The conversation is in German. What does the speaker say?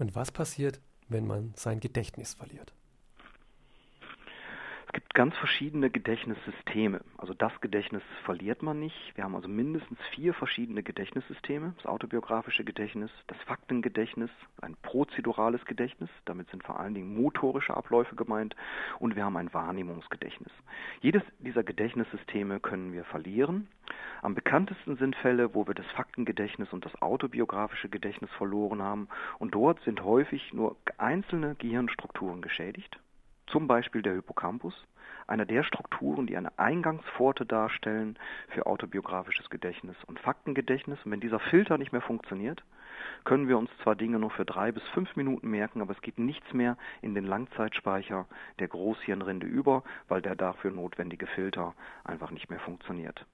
Und was passiert, wenn man sein Gedächtnis verliert? Es gibt ganz verschiedene Gedächtnissysteme. Also das Gedächtnis verliert man nicht. Wir haben also mindestens vier verschiedene Gedächtnissysteme. Das autobiografische Gedächtnis, das Faktengedächtnis, ein prozedurales Gedächtnis, damit sind vor allen Dingen motorische Abläufe gemeint, und wir haben ein Wahrnehmungsgedächtnis. Jedes dieser Gedächtnissysteme können wir verlieren. Am bekanntesten sind Fälle, wo wir das Faktengedächtnis und das autobiografische Gedächtnis verloren haben, und dort sind häufig nur einzelne Gehirnstrukturen geschädigt zum Beispiel der Hippocampus, einer der Strukturen, die eine Eingangspforte darstellen für autobiografisches Gedächtnis und Faktengedächtnis. Und wenn dieser Filter nicht mehr funktioniert, können wir uns zwar Dinge nur für drei bis fünf Minuten merken, aber es geht nichts mehr in den Langzeitspeicher der Großhirnrinde über, weil der dafür notwendige Filter einfach nicht mehr funktioniert.